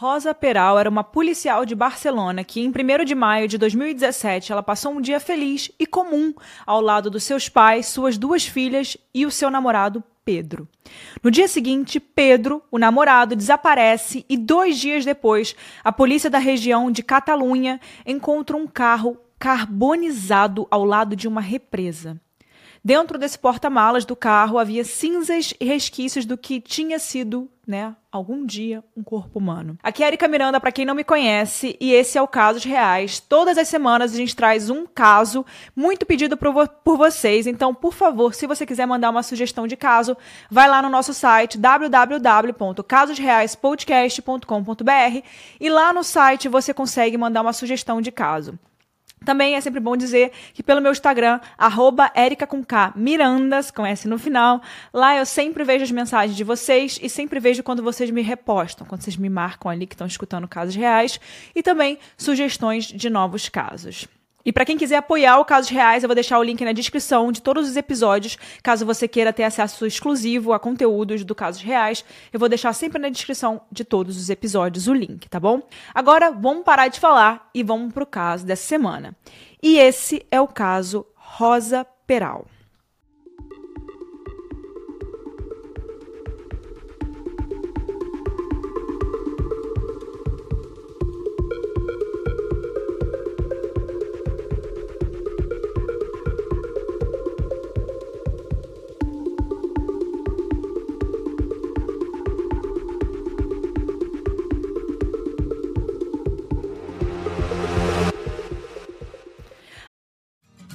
Rosa Peral era uma policial de Barcelona que, em 1 de maio de 2017, ela passou um dia feliz e comum ao lado dos seus pais, suas duas filhas e o seu namorado Pedro. No dia seguinte, Pedro, o namorado, desaparece e dois dias depois, a polícia da região de Catalunha encontra um carro carbonizado ao lado de uma represa. Dentro desse porta-malas do carro havia cinzas e resquícios do que tinha sido, né, algum dia um corpo humano. Aqui é Erika Miranda, para quem não me conhece, e esse é o Casos Reais. Todas as semanas a gente traz um caso muito pedido por, por vocês. Então, por favor, se você quiser mandar uma sugestão de caso, vai lá no nosso site www.casosreaispodcast.com.br e lá no site você consegue mandar uma sugestão de caso. Também é sempre bom dizer que pelo meu Instagram, arroba com K, Mirandas, com S no final, lá eu sempre vejo as mensagens de vocês e sempre vejo quando vocês me repostam, quando vocês me marcam ali que estão escutando casos reais e também sugestões de novos casos. E para quem quiser apoiar o Casos Reais, eu vou deixar o link na descrição de todos os episódios, caso você queira ter acesso exclusivo a conteúdos do Casos Reais. Eu vou deixar sempre na descrição de todos os episódios o link, tá bom? Agora, vamos parar de falar e vamos pro caso dessa semana. E esse é o caso Rosa Peral.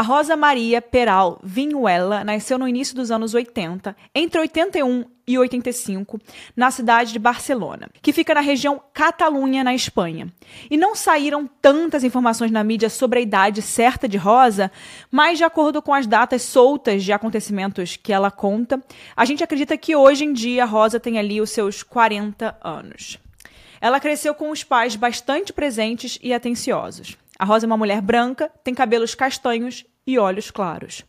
A Rosa Maria Peral Vinuela nasceu no início dos anos 80, entre 81 e 85, na cidade de Barcelona, que fica na região Catalunha, na Espanha. E não saíram tantas informações na mídia sobre a idade certa de Rosa, mas de acordo com as datas soltas de acontecimentos que ela conta, a gente acredita que hoje em dia Rosa tem ali os seus 40 anos. Ela cresceu com os pais bastante presentes e atenciosos. A Rosa é uma mulher branca, tem cabelos castanhos e olhos claros.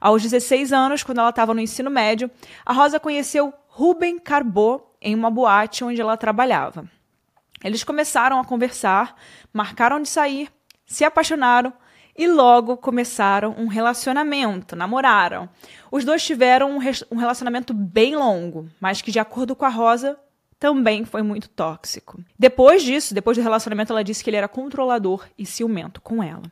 Aos 16 anos, quando ela estava no ensino médio, a Rosa conheceu Ruben Carbot em uma boate onde ela trabalhava. Eles começaram a conversar, marcaram de sair, se apaixonaram e logo começaram um relacionamento, namoraram. Os dois tiveram um, relacionamento bem longo, mas que, de acordo com a Rosa, também foi muito tóxico. Depois disso, depois do relacionamento, ela disse que ele era controlador e ciumento com ela.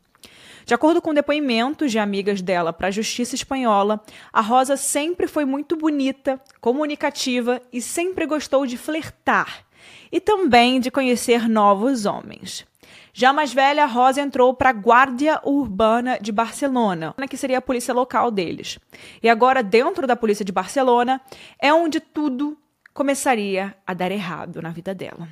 De acordo com depoimentos de amigas dela para a justiça espanhola, a Rosa sempre foi muito bonita, comunicativa e sempre gostou de flertar e também de conhecer novos homens. Já mais velha, a Rosa entrou para a Guardia Urbana de Barcelona, que seria a polícia local deles. E agora, dentro da polícia de Barcelona, é onde tudo começaria a dar errado na vida dela.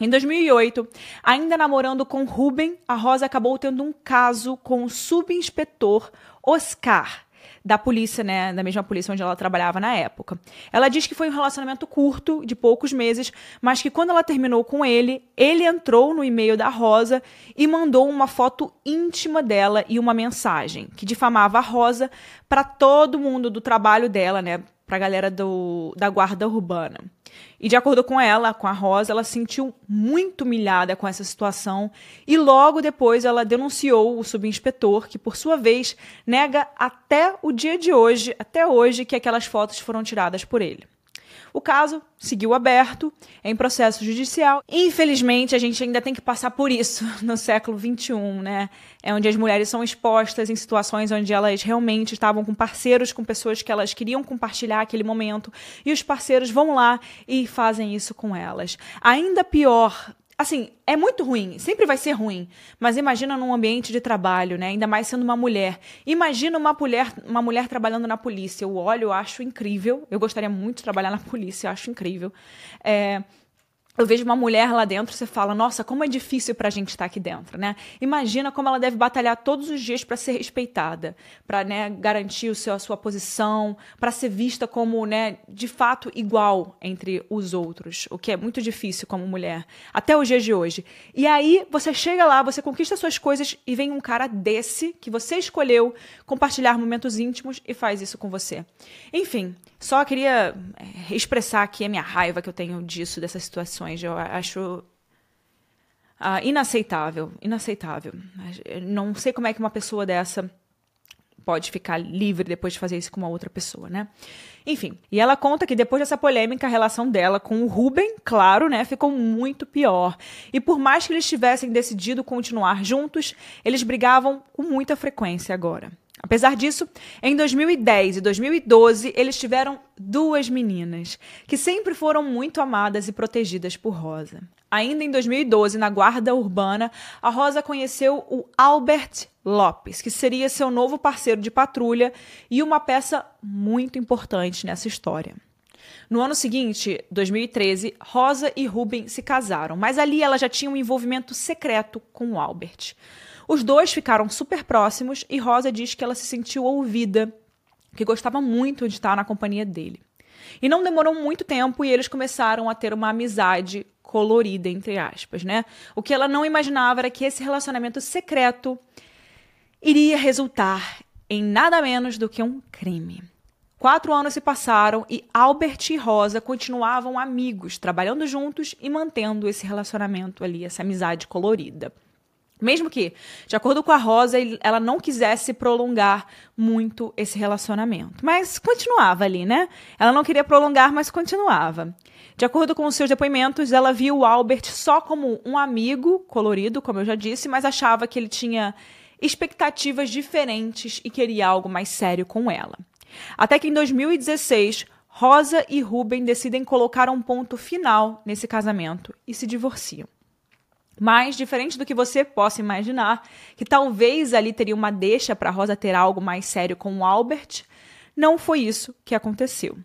Em 2008, ainda namorando com Ruben, a Rosa acabou tendo um caso com o subinspetor Oscar, da polícia, né, da mesma polícia onde ela trabalhava na época. Ela diz que foi um relacionamento curto, de poucos meses, mas que quando ela terminou com ele, ele entrou no e-mail da Rosa e mandou uma foto íntima dela e uma mensagem que difamava a Rosa para todo mundo do trabalho dela, né, para a galera do, da guarda urbana. E de acordo com ela, com a Rosa, ela se sentiu muito humilhada com essa situação e logo depois ela denunciou o subinspetor, que por sua vez nega até o dia de hoje, até hoje, que aquelas fotos foram tiradas por ele. O caso seguiu aberto, em processo judicial. Infelizmente, a gente ainda tem que passar por isso no século XXI, né? É onde as mulheres são expostas em situações onde elas realmente estavam com parceiros, com pessoas que elas queriam compartilhar aquele momento, e os parceiros vão lá e fazem isso com elas. Ainda pior assim, é muito ruim, sempre vai ser ruim. Mas imagina num ambiente de trabalho, né? Ainda mais sendo uma mulher. Imagina uma mulher, uma mulher trabalhando na polícia. Eu olho, eu acho incrível. Eu gostaria muito de trabalhar na polícia, eu acho incrível. É, eu vejo uma mulher lá dentro, você fala, nossa, como é difícil para a gente estar aqui dentro, né? Imagina como ela deve batalhar todos os dias para ser respeitada, para né, garantir o seu, a sua posição, para ser vista como, né, de fato igual entre os outros, o que é muito difícil como mulher, até os dias de hoje. E aí você chega lá, você conquista suas coisas e vem um cara desse que você escolheu compartilhar momentos íntimos e faz isso com você. Enfim, só queria eh, expressar aqui a minha raiva que eu tenho disso, dessas situações. Eu acho ah, inaceitável, inaceitável. Não sei como é que uma pessoa dessa pode ficar livre depois de fazer isso com uma outra pessoa, né? Enfim, e ela conta que depois dessa polêmica, a relação dela com o Ruben, claro, né, ficou muito pior. E por mais que eles tivessem decidido continuar juntos, eles brigavam com muita frequência agora. Apesar disso, em 2010 e 2012, eles tiveram duas meninas, que sempre foram muito amadas e protegidas por Rosa. Ainda em 2012, na Guarda Urbana, a Rosa conheceu o Albert Lopes, que seria seu novo parceiro de patrulha e uma peça muito importante nessa história. No ano seguinte, 2013, Rosa e Ruben se casaram, mas ali ela já tinha um envolvimento secreto com o Albert. Os dois ficaram super próximos e Rosa diz que ela se sentiu ouvida, que gostava muito de estar na companhia dele. E não demorou muito tempo e eles começaram a ter uma amizade colorida, entre aspas, né? O que ela não imaginava era que esse relacionamento secreto iria resultar em nada menos do que um crime. Quatro anos se passaram e Albert e Rosa continuavam amigos, trabalhando juntos e mantendo esse relacionamento ali, essa amizade colorida. Mesmo que, de acordo com a Rosa, ela não quisesse prolongar muito esse relacionamento. Mas continuava ali, né? Ela não queria prolongar, mas continuava. De acordo com os seus depoimentos, ela viu o Albert só como um amigo colorido, como eu já disse, mas achava que ele tinha expectativas diferentes e queria algo mais sério com ela. Até que em 2016, Rosa e Ruben decidem colocar um ponto final nesse casamento e se divorciam. Mas, diferente do que você possa imaginar, que talvez ali teria uma deixa para Rosa ter algo mais sério com o Albert, não foi isso que aconteceu.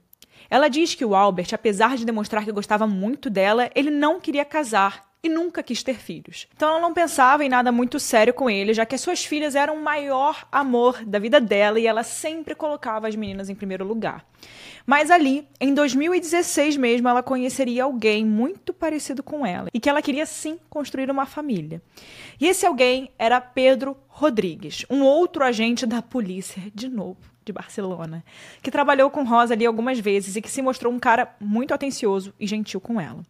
Ela diz que o Albert, apesar de demonstrar que gostava muito dela, ele não queria casar e nunca quis ter filhos. Então ela não pensava em nada muito sério com ele, já que as suas filhas eram o maior amor da vida dela e ela sempre colocava as meninas em primeiro lugar. Mas ali, em 2016 mesmo, ela conheceria alguém muito parecido com ela e que ela queria sim construir uma família. E esse alguém era Pedro Rodrigues, um outro agente da polícia, de novo, de Barcelona, que trabalhou com Rosa ali algumas vezes e que se mostrou um cara muito atencioso e gentil com ela.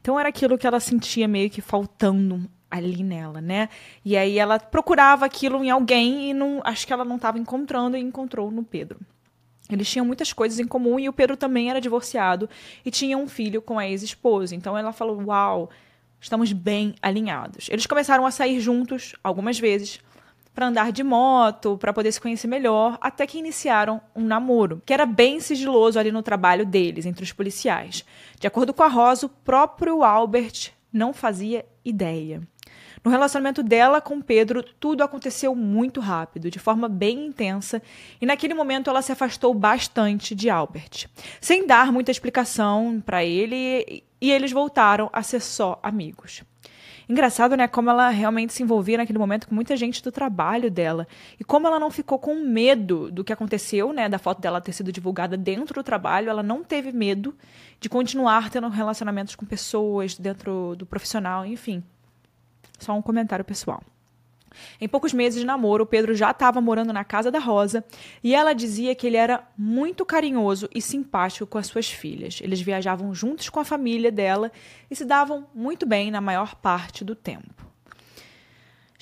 Então era aquilo que ela sentia meio que faltando ali nela, né? E aí ela procurava aquilo em alguém e não, acho que ela não estava encontrando e encontrou no Pedro. Eles tinham muitas coisas em comum e o Pedro também era divorciado e tinha um filho com a ex-esposa. Então ela falou: Uau, estamos bem alinhados. Eles começaram a sair juntos algumas vezes para andar de moto, para poder se conhecer melhor, até que iniciaram um namoro, que era bem sigiloso ali no trabalho deles, entre os policiais. De acordo com a Rosa, o próprio Albert não fazia ideia. No relacionamento dela com Pedro, tudo aconteceu muito rápido, de forma bem intensa, e naquele momento ela se afastou bastante de Albert, sem dar muita explicação para ele, e eles voltaram a ser só amigos. Engraçado, né? Como ela realmente se envolvia naquele momento com muita gente do trabalho dela. E como ela não ficou com medo do que aconteceu, né? Da foto dela ter sido divulgada dentro do trabalho, ela não teve medo de continuar tendo relacionamentos com pessoas dentro do profissional, enfim. Só um comentário pessoal. Em poucos meses de namoro, Pedro já estava morando na casa da Rosa e ela dizia que ele era muito carinhoso e simpático com as suas filhas. Eles viajavam juntos com a família dela e se davam muito bem na maior parte do tempo.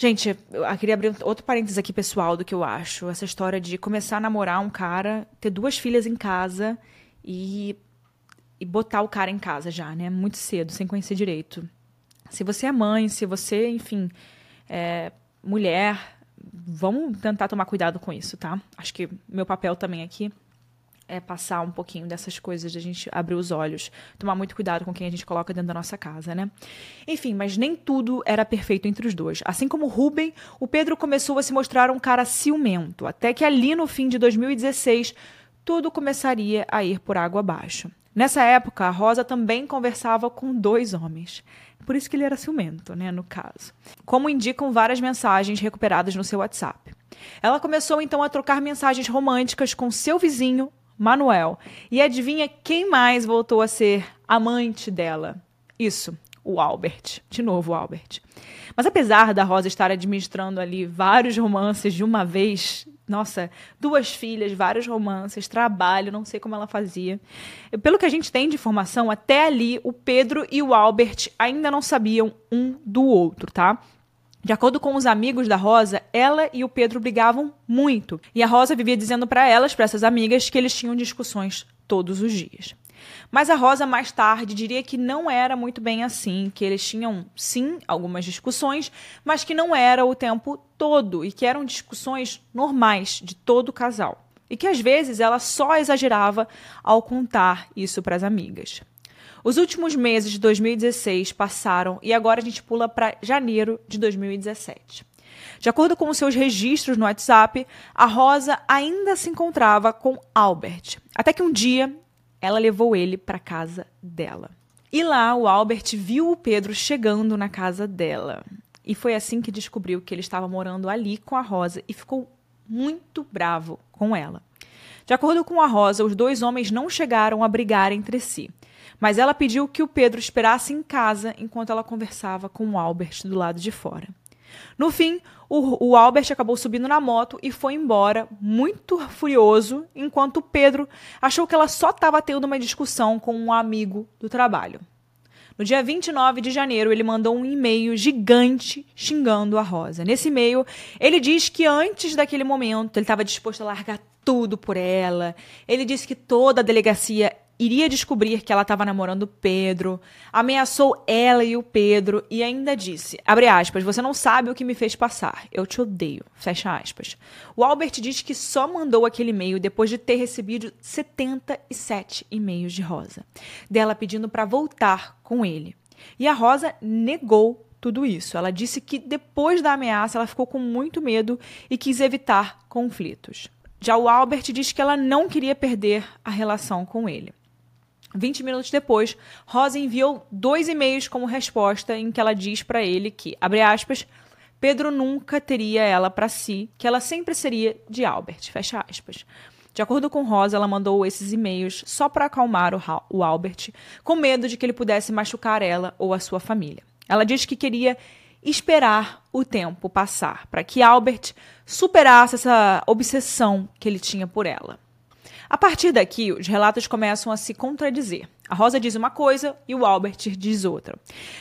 Gente, eu queria abrir outro parênteses aqui pessoal do que eu acho. Essa história de começar a namorar um cara, ter duas filhas em casa e, e botar o cara em casa já, né? Muito cedo, sem conhecer direito. Se você é mãe, se você, enfim, é mulher, vamos tentar tomar cuidado com isso, tá? Acho que meu papel também aqui é passar um pouquinho dessas coisas de a gente abrir os olhos, tomar muito cuidado com quem a gente coloca dentro da nossa casa, né? Enfim, mas nem tudo era perfeito entre os dois. Assim como Ruben, o Pedro começou a se mostrar um cara ciumento, até que ali no fim de 2016 tudo começaria a ir por água abaixo. Nessa época, a Rosa também conversava com dois homens. Por isso que ele era ciumento, né, no caso. Como indicam várias mensagens recuperadas no seu WhatsApp. Ela começou então a trocar mensagens românticas com seu vizinho, Manuel. E adivinha quem mais voltou a ser amante dela? Isso, o Albert. De novo, o Albert. Mas apesar da Rosa estar administrando ali vários romances de uma vez, nossa, duas filhas, vários romances, trabalho, não sei como ela fazia. Pelo que a gente tem de informação, até ali o Pedro e o Albert ainda não sabiam um do outro, tá? De acordo com os amigos da Rosa, ela e o Pedro brigavam muito. E a Rosa vivia dizendo para elas, para essas amigas, que eles tinham discussões todos os dias. Mas a Rosa mais tarde diria que não era muito bem assim, que eles tinham sim algumas discussões, mas que não era o tempo todo e que eram discussões normais de todo casal. E que às vezes ela só exagerava ao contar isso para as amigas. Os últimos meses de 2016 passaram e agora a gente pula para janeiro de 2017. De acordo com seus registros no WhatsApp, a Rosa ainda se encontrava com Albert. Até que um dia ela levou ele para casa dela. E lá o Albert viu o Pedro chegando na casa dela. E foi assim que descobriu que ele estava morando ali com a Rosa e ficou muito bravo com ela. De acordo com a Rosa, os dois homens não chegaram a brigar entre si mas ela pediu que o Pedro esperasse em casa enquanto ela conversava com o Albert do lado de fora. No fim, o, o, Albert acabou subindo na moto e foi embora, muito furioso, enquanto o Pedro achou que ela só estava tendo uma discussão com um amigo do trabalho. No dia 29 de janeiro, ele mandou um e-mail gigante xingando a Rosa. Nesse e-mail, ele diz que antes daquele momento ele estava disposto a largar tudo por ela. Ele disse que toda a delegacia iria descobrir que ela estava namorando Pedro, ameaçou ela e o Pedro e ainda disse, abre aspas, você não sabe o que me fez passar, eu te odeio, fecha aspas. O Albert diz que só mandou aquele e-mail depois de ter recebido 77 e-mails de Rosa, dela pedindo para voltar com ele. E a Rosa negou tudo isso. Ela disse que depois da ameaça ela ficou com muito medo e quis evitar conflitos. Já o Albert diz que ela não queria perder a relação com ele. 20 minutos depois, Rosa enviou dois e-mails como resposta em que ela diz para ele que, abre aspas, Pedro nunca teria ela para si, que ela sempre seria de Albert, fecha aspas. De acordo com Rosa, ela mandou esses e-mails só para acalmar o, o Albert, com medo de que ele pudesse machucar ela ou a sua família. Ela diz que queria esperar o tempo passar para que Albert superasse essa obsessão que ele tinha por ela. A partir daqui, os relatos começam a se contradizer. A Rosa diz uma coisa e o Albert diz outra.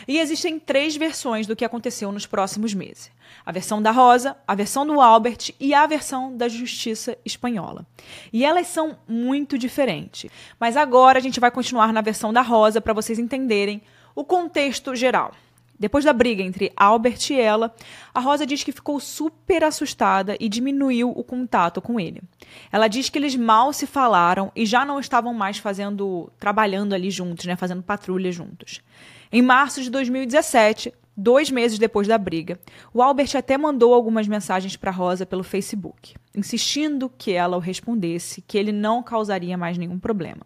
E existem três versões do que aconteceu nos próximos meses: a versão da Rosa, a versão do Albert e a versão da justiça espanhola. E elas são muito diferentes. Mas agora a gente vai continuar na versão da Rosa para vocês entenderem o contexto geral. Depois da briga entre Albert e ela, a Rosa diz que ficou super assustada e diminuiu o contato com ele. Ela diz que eles mal se falaram e já não estavam mais fazendo, trabalhando ali juntos, né, fazendo patrulha juntos. Em março de 2017, dois meses depois da briga, o Albert até mandou algumas mensagens para Rosa pelo Facebook, insistindo que ela o respondesse, que ele não causaria mais nenhum problema.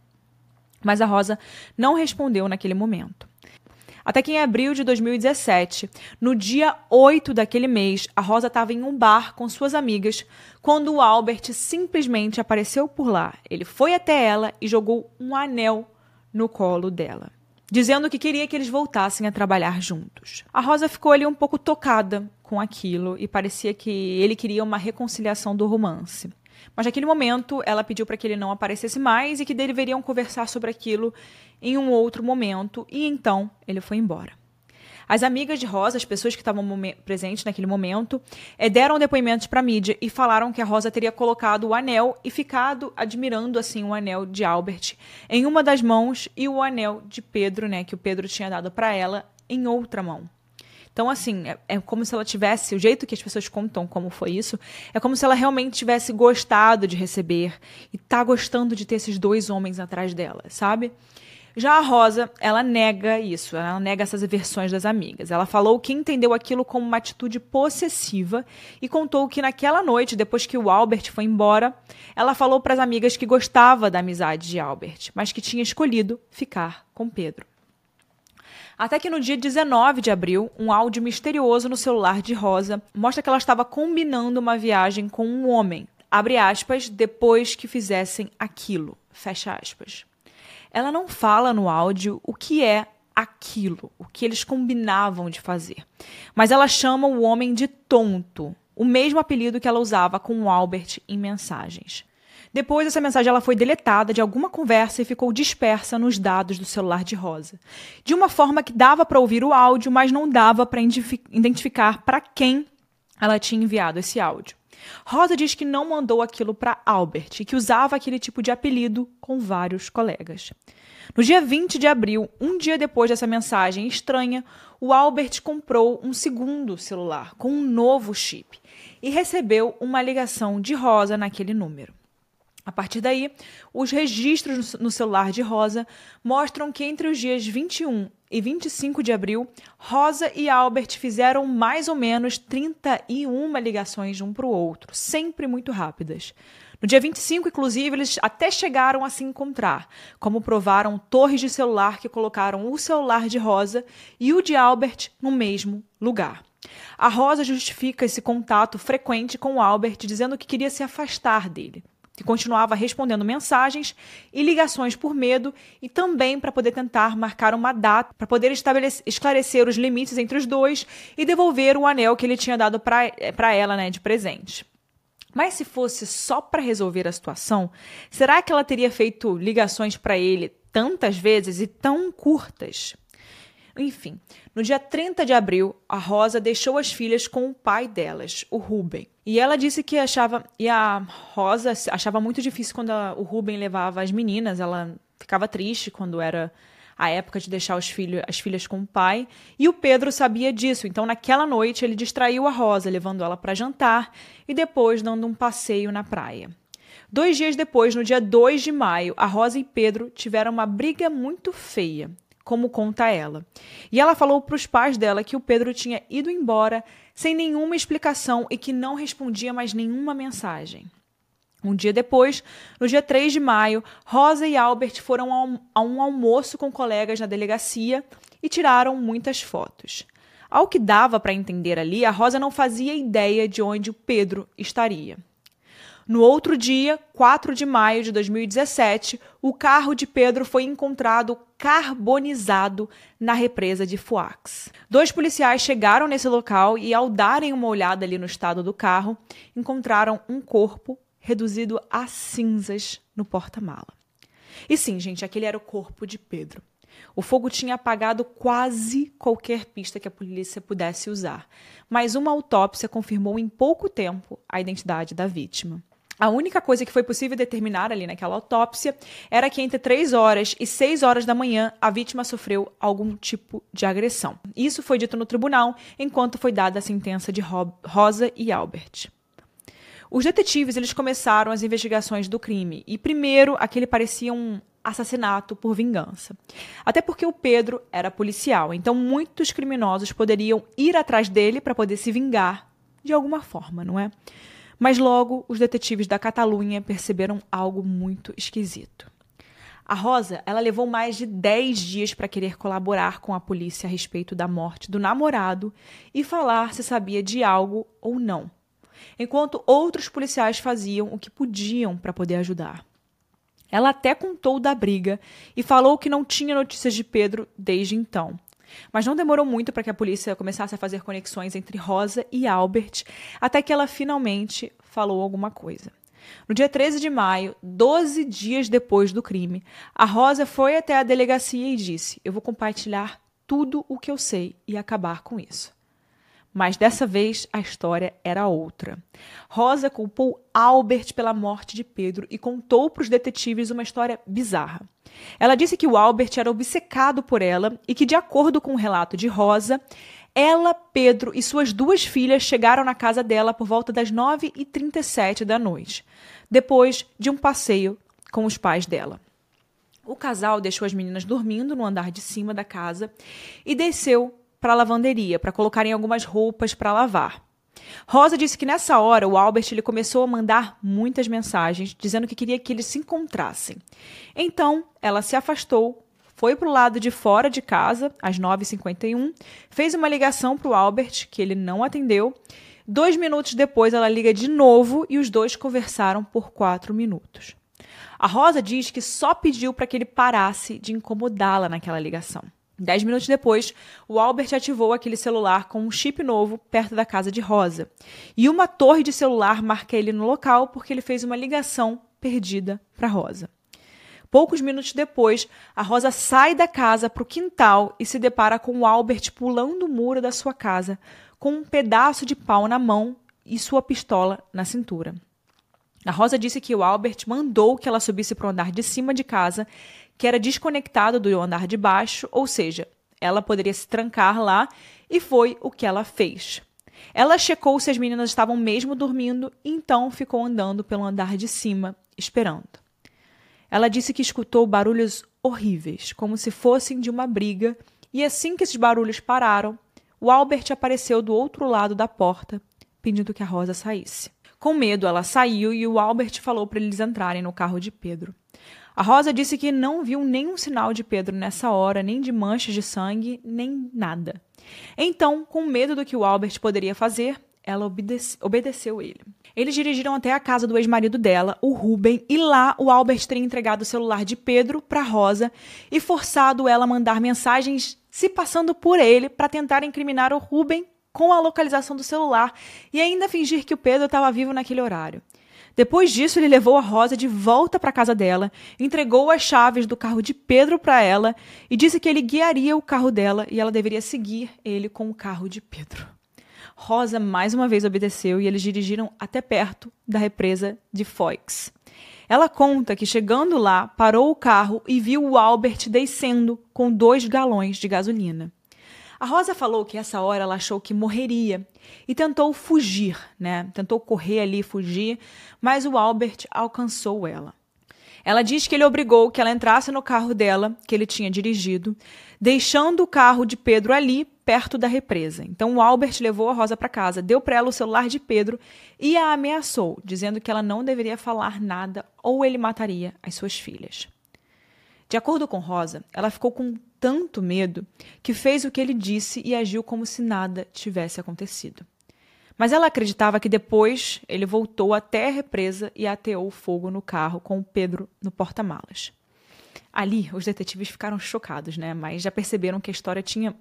Mas a Rosa não respondeu naquele momento. Até que em abril de 2017, no dia 8 daquele mês, a Rosa estava em um bar com suas amigas quando o Albert simplesmente apareceu por lá. Ele foi até ela e jogou um anel no colo dela, dizendo que queria que eles voltassem a trabalhar juntos. A Rosa ficou ali um pouco tocada com aquilo e parecia que ele queria uma reconciliação do romance. Mas naquele momento, ela pediu para que ele não aparecesse mais e que deveriam conversar sobre aquilo em um outro momento, e então ele foi embora. As amigas de Rosa, as pessoas que estavam presentes naquele momento, eh, deram depoimentos para a mídia e falaram que a Rosa teria colocado o anel e ficado admirando assim o anel de Albert em uma das mãos e o anel de Pedro, né, que o Pedro tinha dado para ela, em outra mão. Então, assim, é, é, como se ela tivesse, o jeito que as pessoas contam como foi isso, é como se ela realmente tivesse gostado de receber e tá gostando de ter esses dois homens atrás dela, sabe? Já a Rosa, ela nega isso, ela nega essas versões das amigas. Ela falou que entendeu aquilo como uma atitude possessiva e contou que naquela noite, depois que o Albert foi embora, ela falou para as amigas que gostava da amizade de Albert, mas que tinha escolhido ficar com Pedro. Até que no dia 19 de abril, um áudio misterioso no celular de Rosa mostra que ela estava combinando uma viagem com um homem, abre aspas, depois que fizessem aquilo, fecha aspas. Ela não fala no áudio o que é aquilo, o que eles combinavam de fazer. Mas ela chama o homem de tonto, o mesmo apelido que ela usava com o Albert em mensagens. Depois, essa mensagem ela foi deletada de alguma conversa e ficou dispersa nos dados do celular de Rosa. De uma forma que dava para ouvir o áudio, mas não dava para identificar para quem ela tinha enviado esse áudio. Rosa diz que não mandou aquilo para Albert e que usava aquele tipo de apelido com vários colegas. No dia 20 de abril, um dia depois dessa mensagem estranha, o Albert comprou um segundo celular com um novo chip e recebeu uma ligação de Rosa naquele número. A partir daí, os registros no celular de Rosa mostram que entre os dias 21 e 25 de abril, Rosa e Albert fizeram mais ou menos 31 ligações um para o outro, sempre muito rápidas. No dia 25, inclusive, eles até chegaram a se encontrar, como provaram torres de celular que colocaram o celular de Rosa e o de Albert no mesmo lugar. A Rosa justifica esse contato frequente com Albert, dizendo que queria se afastar dele que continuava respondendo mensagens e ligações por medo e também para poder tentar marcar uma data para poder esclarecer os limites entre os dois e devolver o anel que ele tinha dado para eh, ela né, de presente. Mas se fosse só para resolver a situação, será que ela teria feito ligações para ele tantas vezes e tão curtas? Enfim, no dia 30 de abril, a Rosa deixou as filhas com o pai delas, o Ruben. E ela disse que achava. E a Rosa achava muito difícil quando a, o Ruben levava as meninas. Ela ficava triste quando era a época de deixar os filhos, as filhas com o pai. E o Pedro sabia disso. Então, naquela noite, ele distraiu a Rosa, levando ela para jantar e depois dando um passeio na praia. Dois dias depois, no dia 2 de maio, a Rosa e Pedro tiveram uma briga muito feia como conta ela. E ela falou para os pais dela que o Pedro tinha ido embora sem nenhuma explicação e que não respondia mais nenhuma mensagem. Um dia depois, no dia 3 de maio, Rosa e Albert foram a um almoço com colegas na delegacia e tiraram muitas fotos. Ao que dava para entender ali, a Rosa não fazia ideia de onde o Pedro estaria. No outro dia, 4 de maio de 2017, o carro de Pedro foi encontrado carbonizado na represa de Fuax. Dois policiais chegaram nesse local e, ao darem uma olhada ali no estado do carro, encontraram um corpo reduzido a cinzas no porta-mala. E sim, gente, aquele era o corpo de Pedro. O fogo tinha apagado quase qualquer pista que a polícia pudesse usar, mas uma autópsia confirmou em pouco tempo a identidade da vítima. A única coisa que foi possível determinar ali naquela autópsia era que entre 3 horas e 6 horas da manhã a vítima sofreu algum tipo de agressão. Isso foi dito no tribunal enquanto foi dada a sentença de Rosa e Albert. Os detetives eles começaram as investigações do crime e primeiro aquele parecia um assassinato por vingança. Até porque o Pedro era policial, então muitos criminosos poderiam ir atrás dele para poder se vingar de alguma forma, não é? Mas logo os detetives da Catalunha perceberam algo muito esquisito. A Rosa, ela levou mais de 10 dias para querer colaborar com a polícia a respeito da morte do namorado e falar se sabia de algo ou não, enquanto outros policiais faziam o que podiam para poder ajudar. Ela até contou da briga e falou que não tinha notícias de Pedro desde então, mas não demorou muito para que a polícia começasse a fazer conexões entre Rosa e Albert, até que ela finalmente falou alguma coisa. No dia 13 de maio, 12 dias depois do crime, a Rosa foi até a delegacia e disse: Eu vou compartilhar tudo o que eu sei e acabar com isso. Mas dessa vez a história era outra. Rosa culpou Albert pela morte de Pedro e contou para os detetives uma história bizarra. Ela disse que o Albert era obcecado por ela e que, de acordo com o relato de Rosa, ela, Pedro e suas duas filhas chegaram na casa dela por volta das 9h37 da noite, depois de um passeio com os pais dela. O casal deixou as meninas dormindo no andar de cima da casa e desceu para a lavanderia para colocarem algumas roupas para lavar. Rosa disse que nessa hora o Albert ele começou a mandar muitas mensagens dizendo que queria que eles se encontrassem. Então ela se afastou, foi para o lado de fora de casa, às 9h51, fez uma ligação para o Albert, que ele não atendeu. Dois minutos depois ela liga de novo e os dois conversaram por quatro minutos. A Rosa diz que só pediu para que ele parasse de incomodá-la naquela ligação. Dez minutos depois, o Albert ativou aquele celular com um chip novo perto da casa de Rosa. E uma torre de celular marca ele no local porque ele fez uma ligação perdida para Rosa. Poucos minutos depois, a Rosa sai da casa para o quintal e se depara com o Albert pulando o muro da sua casa, com um pedaço de pau na mão e sua pistola na cintura. A Rosa disse que o Albert mandou que ela subisse para o andar de cima de casa, que era desconectado do andar de baixo, ou seja, ela poderia se trancar lá, e foi o que ela fez. Ela checou se as meninas estavam mesmo dormindo e então ficou andando pelo andar de cima, esperando. Ela disse que escutou barulhos horríveis, como se fossem de uma briga, e assim que esses barulhos pararam, o Albert apareceu do outro lado da porta, pedindo que a Rosa saísse. Com medo, ela saiu e o Albert falou para eles entrarem no carro de Pedro. A Rosa disse que não viu nenhum sinal de Pedro nessa hora, nem de manchas de sangue, nem nada. Então, com medo do que o Albert poderia fazer, ela obedece, obedeceu ele. Eles dirigiram até a casa do ex-marido dela, o Ruben, e lá o Albert teria entregado o celular de Pedro para Rosa e forçado ela a mandar mensagens se passando por ele para tentar incriminar o Ruben com a localização do celular e ainda fingir que o Pedro estava vivo naquele horário. Depois disso, ele levou a Rosa de volta para casa dela, entregou as chaves do carro de Pedro para ela e disse que ele guiaria o carro dela e ela deveria seguir ele com o carro de Pedro. Rosa mais uma vez obedeceu e eles dirigiram até perto da represa de Foix. Ela conta que chegando lá, parou o carro e viu o Albert descendo com dois galões de gasolina. A Rosa falou que essa hora ela achou que morreria e tentou fugir, né? Tentou correr ali, fugir, mas o Albert alcançou ela. Ela diz que ele obrigou que ela entrasse no carro dela, que ele tinha dirigido, deixando o carro de Pedro ali, perto da represa. Então o Albert levou a Rosa para casa, deu para ela o celular de Pedro e a ameaçou, dizendo que ela não deveria falar nada ou ele mataria as suas filhas. De acordo com Rosa, ela ficou com tanto medo que fez o que ele disse e agiu como se nada tivesse acontecido. Mas ela acreditava que depois ele voltou até a represa e ateou fogo no carro com o Pedro no porta-malas. Ali, os detetives ficaram chocados, né? Mas já perceberam que a história tinha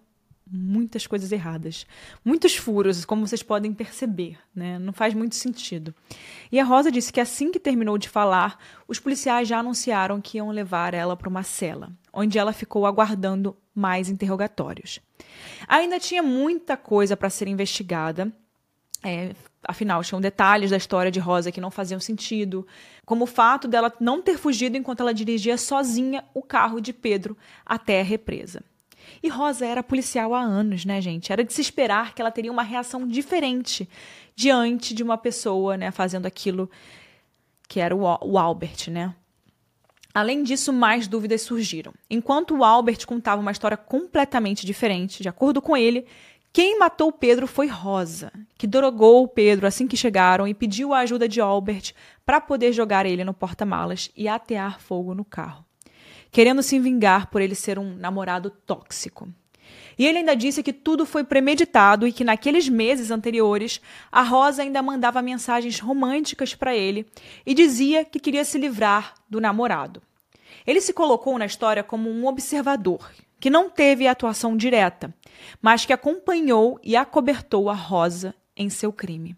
muitas coisas erradas, muitos furos, como vocês podem perceber, né? Não faz muito sentido. E a Rosa disse que assim que terminou de falar, os policiais já anunciaram que iam levar ela para uma cela, onde ela ficou aguardando mais interrogatórios. Ainda tinha muita coisa para ser investigada. É, afinal, tinham detalhes da história de Rosa que não faziam sentido, como o fato dela não ter fugido enquanto ela dirigia sozinha o carro de Pedro até a represa. E Rosa era policial há anos, né, gente? Era de se esperar que ela teria uma reação diferente diante de uma pessoa, né, fazendo aquilo que era o, o Albert, né? Além disso, mais dúvidas surgiram. Enquanto o Albert contava uma história completamente diferente, de acordo com ele, quem matou Pedro foi Rosa, que drogou Pedro assim que chegaram e pediu a ajuda de Albert para poder jogar ele no porta-malas e atear fogo no carro querendo se vingar por ele ser um namorado tóxico. E ele ainda disse que tudo foi premeditado e que naqueles meses anteriores a Rosa ainda mandava mensagens românticas para ele e dizia que queria se livrar do namorado. Ele se colocou na história como um observador, que não teve atuação direta, mas que acompanhou e acobertou a Rosa em seu crime.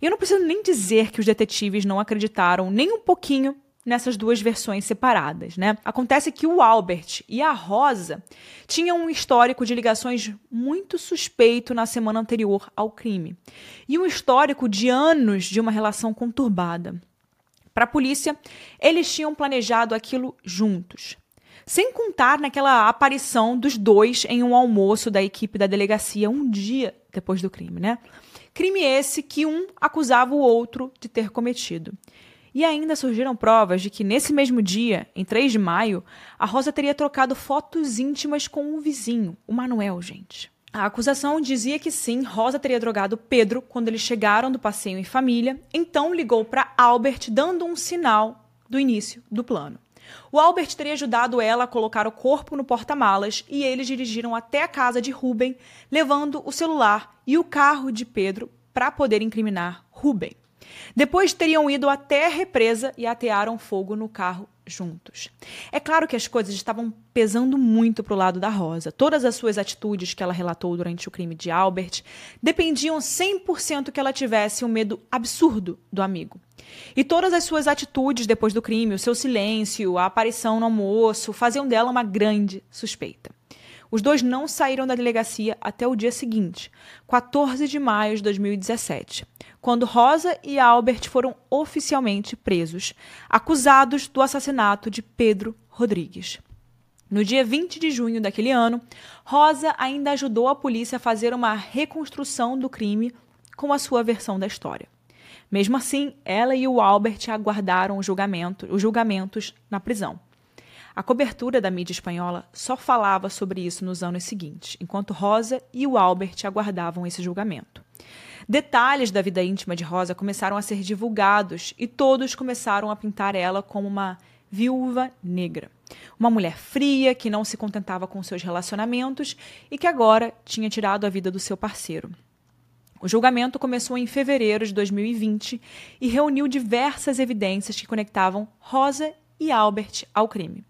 E eu não preciso nem dizer que os detetives não acreditaram nem um pouquinho nessas duas versões separadas, né? Acontece que o Albert e a Rosa tinham um histórico de ligações muito suspeito na semana anterior ao crime e um histórico de anos de uma relação conturbada. Para a polícia, eles tinham planejado aquilo juntos. Sem contar naquela aparição dos dois em um almoço da equipe da delegacia um dia depois do crime, né? Crime esse que um acusava o outro de ter cometido. E ainda surgiram provas de que nesse mesmo dia, em 3 de maio, a Rosa teria trocado fotos íntimas com um vizinho, o Manuel, gente. A acusação dizia que sim, Rosa teria drogado Pedro quando eles chegaram do passeio em família, então ligou para Albert dando um sinal do início do plano. O Albert teria ajudado ela a colocar o corpo no porta-malas e eles dirigiram até a casa de Ruben, levando o celular e o carro de Pedro para poder incriminar Ruben. Depois teriam ido até a represa e atearam fogo no carro juntos. É claro que as coisas estavam pesando muito para o lado da Rosa. Todas as suas atitudes que ela relatou durante o crime de Albert dependiam 100% que ela tivesse um medo absurdo do amigo. E todas as suas atitudes depois do crime, o seu silêncio, a aparição no almoço, faziam dela uma grande suspeita. Os dois não saíram da delegacia até o dia seguinte, 14 de maio de 2017, quando Rosa e Albert foram oficialmente presos, acusados do assassinato de Pedro Rodrigues. No dia 20 de junho daquele ano, Rosa ainda ajudou a polícia a fazer uma reconstrução do crime com a sua versão da história. Mesmo assim, ela e o Albert aguardaram o julgamento, os julgamentos na prisão. A cobertura da mídia espanhola só falava sobre isso nos anos seguintes, enquanto Rosa e o Albert aguardavam esse julgamento. Detalhes da vida íntima de Rosa começaram a ser divulgados e todos começaram a pintar ela como uma viúva negra. Uma mulher fria que não se contentava com seus relacionamentos e que agora tinha tirado a vida do seu parceiro. O julgamento começou em fevereiro de 2020 e reuniu diversas evidências que conectavam Rosa e Albert ao crime.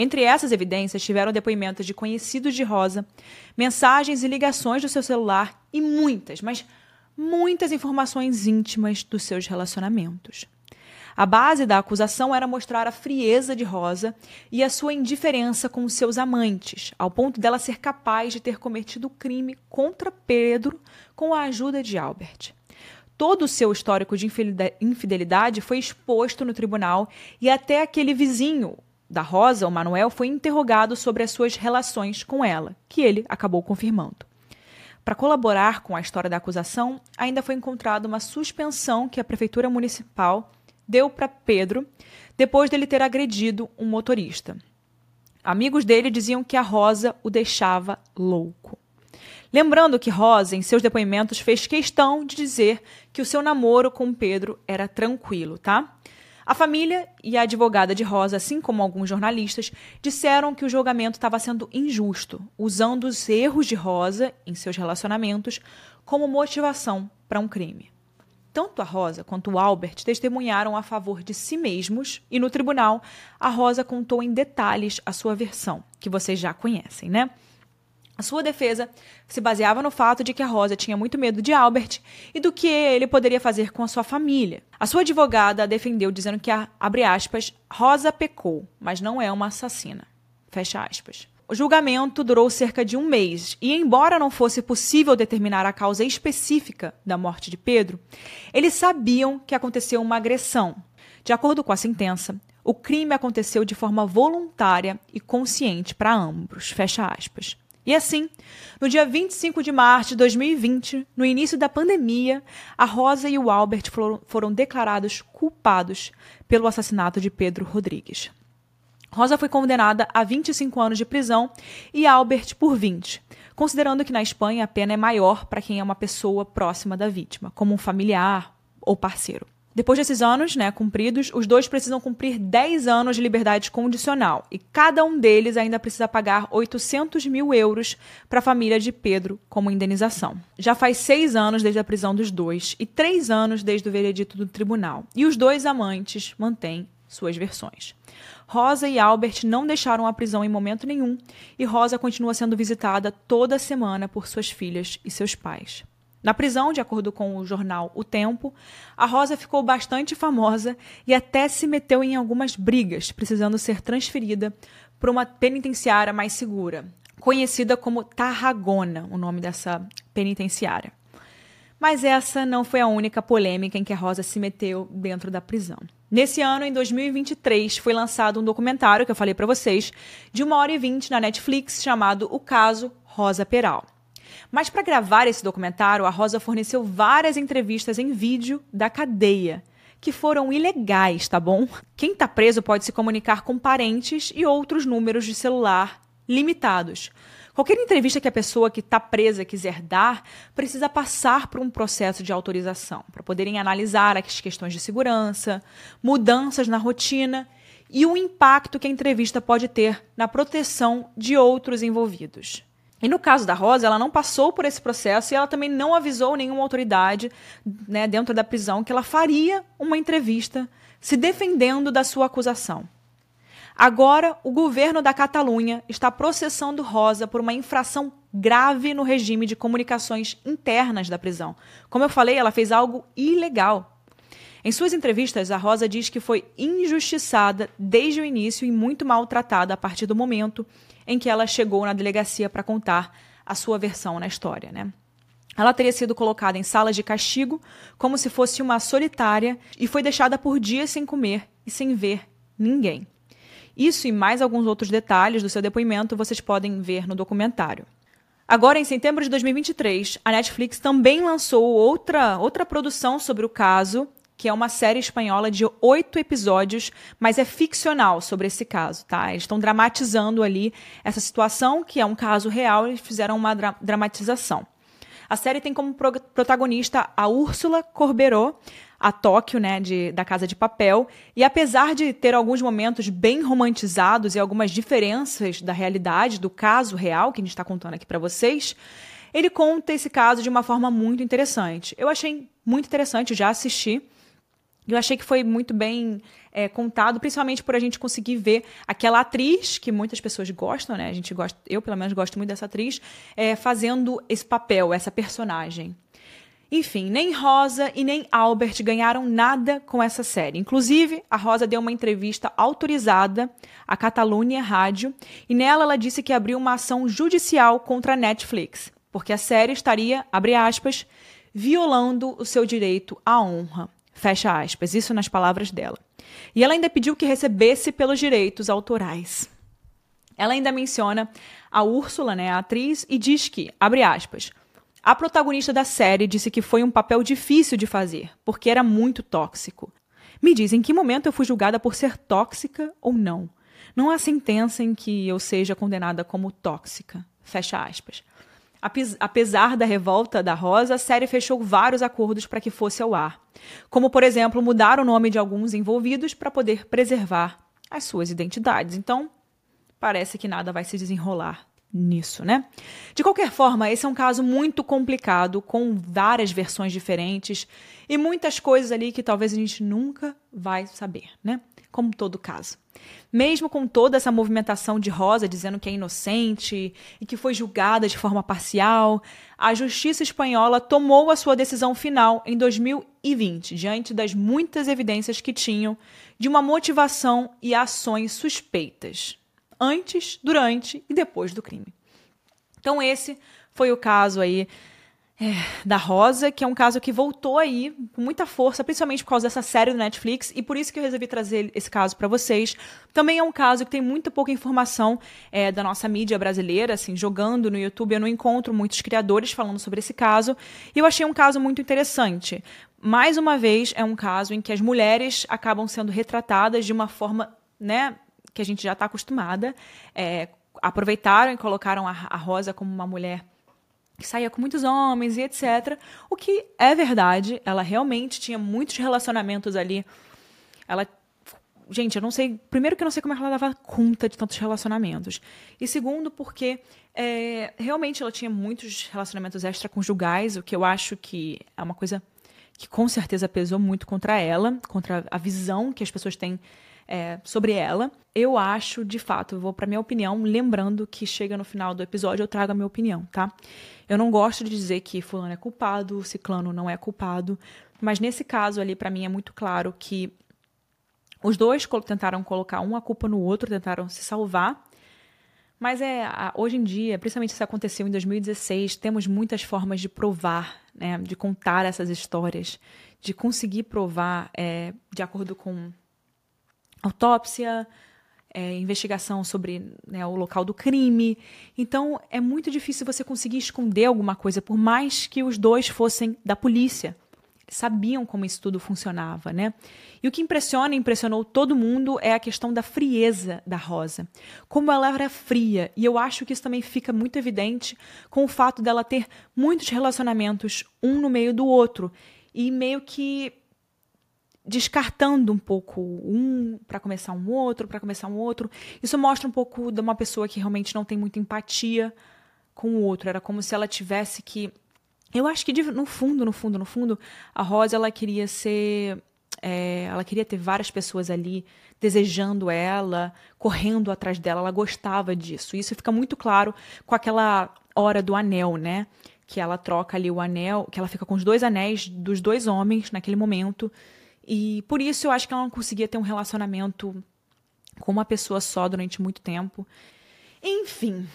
Entre essas evidências tiveram depoimentos de conhecidos de Rosa, mensagens e ligações do seu celular e muitas, mas muitas informações íntimas dos seus relacionamentos. A base da acusação era mostrar a frieza de Rosa e a sua indiferença com seus amantes, ao ponto dela ser capaz de ter cometido crime contra Pedro com a ajuda de Albert. Todo o seu histórico de infidelidade foi exposto no tribunal e até aquele vizinho, da Rosa, o Manuel, foi interrogado sobre as suas relações com ela, que ele acabou confirmando. Para colaborar com a história da acusação, ainda foi encontrada uma suspensão que a prefeitura municipal deu para Pedro depois dele ter agredido um motorista. Amigos dele diziam que a Rosa o deixava louco. Lembrando que Rosa, em seus depoimentos, fez questão de dizer que o seu namoro com Pedro era tranquilo, tá? A família e a advogada de Rosa, assim como alguns jornalistas, disseram que o julgamento estava sendo injusto, usando os erros de Rosa em seus relacionamentos como motivação para um crime. Tanto a Rosa quanto o Albert testemunharam a favor de si mesmos e no tribunal a Rosa contou em detalhes a sua versão, que vocês já conhecem, né? A sua defesa se baseava no fato de que a Rosa tinha muito medo de Albert e do que ele poderia fazer com a sua família. A sua advogada a defendeu dizendo que a, aspas, Rosa pecou, mas não é uma assassina. Fecha aspas. O julgamento durou cerca de um mês e, embora não fosse possível determinar a causa específica da morte de Pedro, eles sabiam que aconteceu uma agressão. De acordo com a sentença, o crime aconteceu de forma voluntária e consciente para ambos. Fecha aspas. E assim, no dia 25 de março de 2020, no início da pandemia, a Rosa e o Albert foram, declarados culpados pelo assassinato de Pedro Rodrigues. Rosa foi condenada a 25 anos de prisão e Albert por 20, considerando que na Espanha a pena é maior para quem é uma pessoa próxima da vítima, como um familiar ou parceiro. Depois desses anos né, cumpridos, os dois precisam cumprir 10 anos de liberdade condicional e cada um deles ainda precisa pagar 800 mil euros para a família de Pedro como indenização. Já faz seis anos desde a prisão dos dois e três anos desde o veredito do tribunal. E os dois amantes mantêm suas versões. Rosa e Albert não deixaram a prisão em momento nenhum e Rosa continua sendo visitada toda semana por suas filhas e seus pais. Na prisão, de acordo com o jornal O Tempo, a Rosa ficou bastante famosa e até se meteu em algumas brigas, precisando ser transferida para uma penitenciária mais segura, conhecida como Tarragona, o nome dessa penitenciária. Mas essa não foi a única polêmica em que a Rosa se meteu dentro da prisão. Nesse ano, em 2023, foi lançado um documentário que eu falei para vocês, de uma hora e vinte na Netflix, chamado O Caso Rosa Peral. Mas para gravar esse documentário, a Rosa forneceu várias entrevistas em vídeo da cadeia, que foram ilegais, tá bom? Quem está preso pode se comunicar com parentes e outros números de celular limitados. Qualquer entrevista que a pessoa que está presa quiser dar precisa passar por um processo de autorização para poderem analisar as questões de segurança, mudanças na rotina e o impacto que a entrevista pode ter na proteção de outros envolvidos. E no caso da Rosa, ela não passou por esse processo e ela também não avisou nenhuma autoridade né, dentro da prisão que ela faria uma entrevista se defendendo da sua acusação. Agora, o governo da Catalunha está processando Rosa por uma infração grave no regime de comunicações internas da prisão. Como eu falei, ela fez algo ilegal. Em suas entrevistas, a Rosa diz que foi injustiçada desde o início e muito maltratada a partir do momento em que ela chegou na delegacia para contar a sua versão na história, né? Ela teria sido colocada em salas de castigo, como se fosse uma solitária, e foi deixada por dias sem comer e sem ver ninguém. Isso e mais alguns outros detalhes do seu depoimento vocês podem ver no documentário. Agora, em setembro de 2023, a Netflix também lançou outra, outra produção sobre o caso, que é uma série espanhola de oito episódios, mas é ficcional sobre esse caso, tá? Eles estão dramatizando ali essa situação, que é um caso real, eles fizeram uma dra dramatização. A série tem como pro protagonista a Úrsula Corberó, a Tóquio, né, de, da Casa de Papel, e apesar de ter alguns momentos bem romantizados e algumas diferenças da realidade, do caso real que a gente está contando aqui para vocês, ele conta esse caso de uma forma muito interessante. Eu achei muito interessante, já assisti. Eu achei que foi muito bem é, contado, principalmente por a gente conseguir ver aquela atriz que muitas pessoas gostam, né? A gente gosta, eu pelo menos gosto muito dessa atriz, é, fazendo esse papel, essa personagem. Enfim, nem Rosa e nem Albert ganharam nada com essa série. Inclusive, a Rosa deu uma entrevista autorizada à Catalunya Rádio e nela ela disse que abriu uma ação judicial contra a Netflix, porque a série estaria, abre aspas, violando o seu direito à honra. Fecha aspas, isso nas palavras dela. E ela ainda pediu que recebesse pelos direitos autorais. Ela ainda menciona a Úrsula, né, a atriz, e diz que, abre aspas, a protagonista da série disse que foi um papel difícil de fazer, porque era muito tóxico. Me diz em que momento eu fui julgada por ser tóxica ou não. Não há sentença em que eu seja condenada como tóxica. Fecha aspas. Apesar da revolta da Rosa, a série fechou vários acordos para que fosse ao ar. Como, por exemplo, mudar o nome de alguns envolvidos para poder preservar as suas identidades. Então, parece que nada vai se desenrolar nisso, né? De qualquer forma, esse é um caso muito complicado, com várias versões diferentes e muitas coisas ali que talvez a gente nunca vai saber, né? Como todo caso. Mesmo com toda essa movimentação de Rosa dizendo que é inocente e que foi julgada de forma parcial, a justiça espanhola tomou a sua decisão final em 2020, diante das muitas evidências que tinham de uma motivação e ações suspeitas antes, durante e depois do crime. Então esse foi o caso aí é, da Rosa, que é um caso que voltou aí com muita força, principalmente por causa dessa série do Netflix, e por isso que eu resolvi trazer esse caso para vocês. Também é um caso que tem muito pouca informação é, da nossa mídia brasileira, assim, jogando no YouTube, eu não encontro muitos criadores falando sobre esse caso, e eu achei um caso muito interessante. Mais uma vez, é um caso em que as mulheres acabam sendo retratadas de uma forma, né, que a gente já está acostumada. É, aproveitaram e colocaram a, a Rosa como uma mulher que saía com muitos homens e etc. O que é verdade, ela realmente tinha muitos relacionamentos ali. Ela. Gente, eu não sei. Primeiro, que eu não sei como ela dava conta de tantos relacionamentos. E segundo, porque é, realmente ela tinha muitos relacionamentos extraconjugais, o que eu acho que é uma coisa que com certeza pesou muito contra ela, contra a visão que as pessoas têm é, sobre ela. Eu acho, de fato, eu vou para minha opinião, lembrando que chega no final do episódio eu trago a minha opinião, tá? Eu não gosto de dizer que fulano é culpado, ciclano não é culpado, mas nesse caso ali para mim é muito claro que os dois tentaram colocar uma culpa no outro, tentaram se salvar. Mas é hoje em dia, principalmente se aconteceu em 2016, temos muitas formas de provar, né, de contar essas histórias, de conseguir provar é, de acordo com autópsia, é, investigação sobre né, o local do crime. Então é muito difícil você conseguir esconder alguma coisa, por mais que os dois fossem da polícia. sabiam como isso tudo funcionava, né? E o que impressiona e impressionou todo mundo é a questão da frieza da Rosa. Como ela era fria, e eu acho que isso também fica muito evidente com o fato dela ter muitos relacionamentos um no meio do outro e meio que descartando um pouco um para começar um outro, para começar um outro. Isso mostra um pouco de uma pessoa que realmente não tem muita empatia com o outro. Era como se ela tivesse que eu acho que no fundo, no fundo, no fundo, a Rosa ela queria ser é, ela queria ter várias pessoas ali desejando ela, correndo atrás dela, ela gostava disso. Isso fica muito claro com aquela hora do anel, né? Que ela troca ali o anel, que ela fica com os dois anéis dos dois homens naquele momento. E por isso eu acho que ela não conseguia ter um relacionamento com uma pessoa só durante muito tempo. Enfim,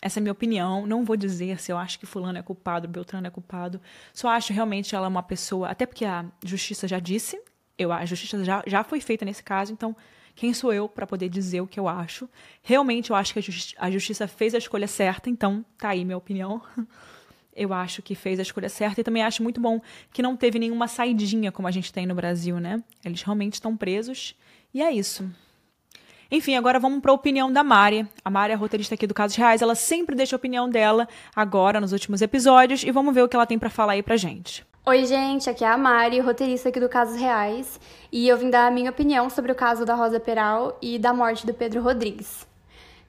essa é a minha opinião. Não vou dizer se eu acho que fulano é culpado, Beltrano é culpado. Só acho realmente ela uma pessoa. Até porque a justiça já disse. Eu, a justiça já, já foi feita nesse caso, então quem sou eu para poder dizer o que eu acho? Realmente eu acho que a, justi a justiça fez a escolha certa, então tá aí minha opinião. eu acho que fez a escolha certa e também acho muito bom que não teve nenhuma saidinha como a gente tem no Brasil, né? Eles realmente estão presos e é isso. Enfim, agora vamos para a opinião da Mari. A Mari é roteirista aqui do Casos Reais. Ela sempre deixa a opinião dela agora nos últimos episódios e vamos ver o que ela tem para falar aí pra gente. Oi, gente, aqui é a Mari, roteirista aqui do Casos Reais, e eu vim dar a minha opinião sobre o caso da Rosa Peral e da morte do Pedro Rodrigues.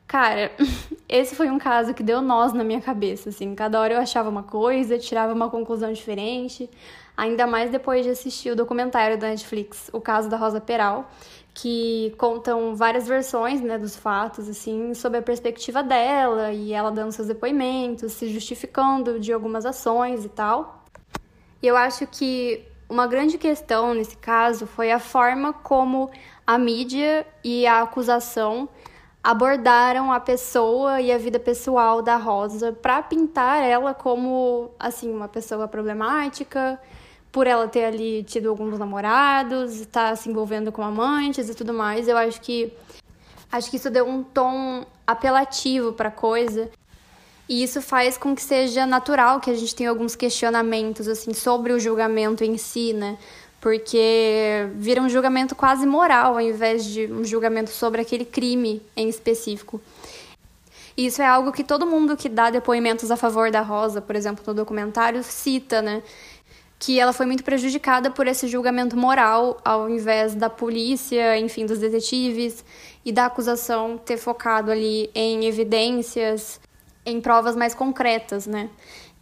Cara, esse foi um caso que deu nós na minha cabeça, assim. Cada hora eu achava uma coisa, tirava uma conclusão diferente. Ainda mais depois de assistir o documentário da Netflix, O Caso da Rosa Peral, que contam várias versões né, dos fatos, assim, sob a perspectiva dela, e ela dando seus depoimentos, se justificando de algumas ações e tal. E eu acho que uma grande questão nesse caso foi a forma como a mídia e a acusação abordaram a pessoa e a vida pessoal da Rosa para pintar ela como assim uma pessoa problemática, por ela ter ali tido alguns namorados, estar tá se envolvendo com amantes e tudo mais, eu acho que acho que isso deu um tom apelativo para coisa. E isso faz com que seja natural que a gente tenha alguns questionamentos assim sobre o julgamento em si, né? Porque vira um julgamento quase moral ao invés de um julgamento sobre aquele crime em específico. E isso é algo que todo mundo que dá depoimentos a favor da Rosa, por exemplo, no documentário, cita, né? que ela foi muito prejudicada por esse julgamento moral, ao invés da polícia, enfim, dos detetives e da acusação ter focado ali em evidências, em provas mais concretas, né?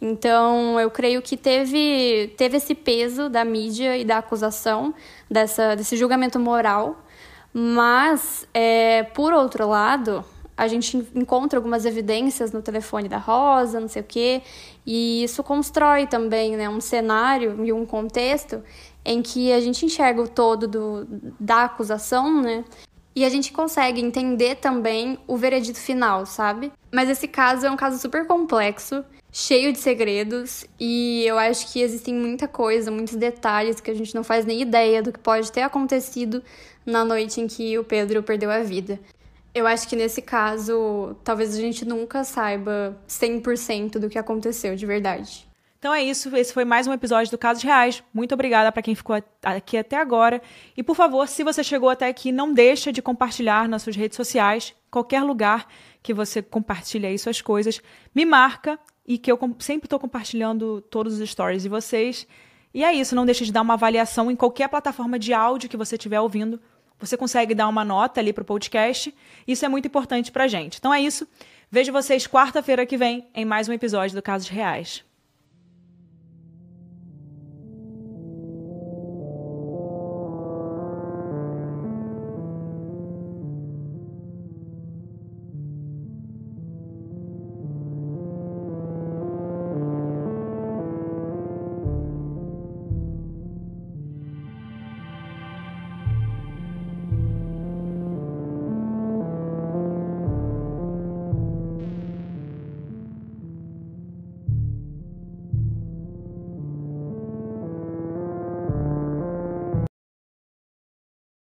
Então, eu creio que teve, teve esse peso da mídia e da acusação, dessa, desse julgamento moral, mas, é, por outro lado, a gente encontra algumas evidências no telefone da Rosa, não sei o quê, e isso constrói também né, um cenário e um contexto em que a gente enxerga o todo do, da acusação, né? E a gente consegue entender também o veredito final, sabe? Mas esse caso é um caso super complexo, cheio de segredos, e eu acho que existem muita coisa, muitos detalhes que a gente não faz nem ideia do que pode ter acontecido na noite em que o Pedro perdeu a vida. Eu acho que nesse caso, talvez a gente nunca saiba 100% do que aconteceu de verdade. Então é isso, esse foi mais um episódio do Casos Reais. Muito obrigada para quem ficou aqui até agora. E por favor, se você chegou até aqui, não deixa de compartilhar nas suas redes sociais, qualquer lugar que você compartilhe aí suas coisas, me marca e que eu sempre estou compartilhando todos os stories de vocês. E é isso, não deixe de dar uma avaliação em qualquer plataforma de áudio que você estiver ouvindo você consegue dar uma nota ali para o podcast. Isso é muito importante para gente. Então é isso. Vejo vocês quarta-feira que vem em mais um episódio do Casos Reais.